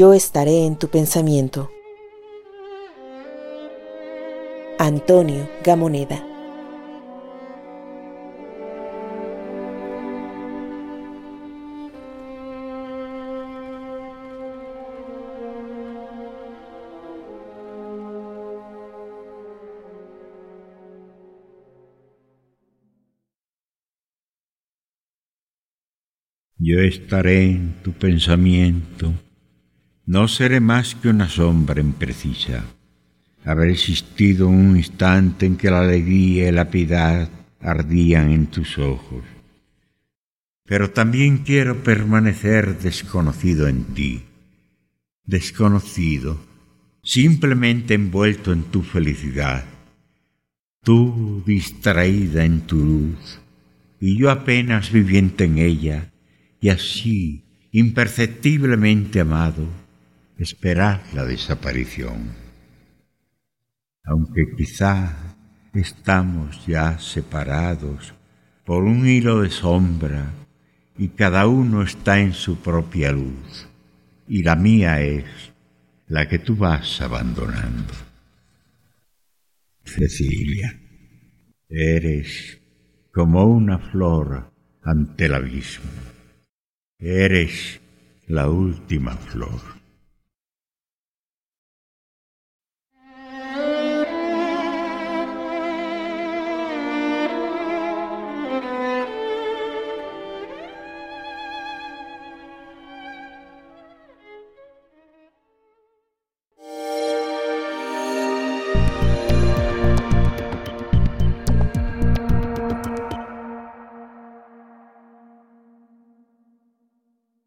yo estaré en tu pensamiento. Antonio Gamoneda Yo estaré en tu pensamiento, no seré más que una sombra imprecisa. Habré existido un instante en que la alegría y la piedad ardían en tus ojos. Pero también quiero permanecer desconocido en ti, desconocido, simplemente envuelto en tu felicidad, tú distraída en tu luz, y yo apenas viviente en ella, y así, imperceptiblemente amado, esperar la desaparición. Aunque quizá estamos ya separados por un hilo de sombra y cada uno está en su propia luz, y la mía es la que tú vas abandonando. Cecilia, eres como una flor ante el abismo. Eres la última flor.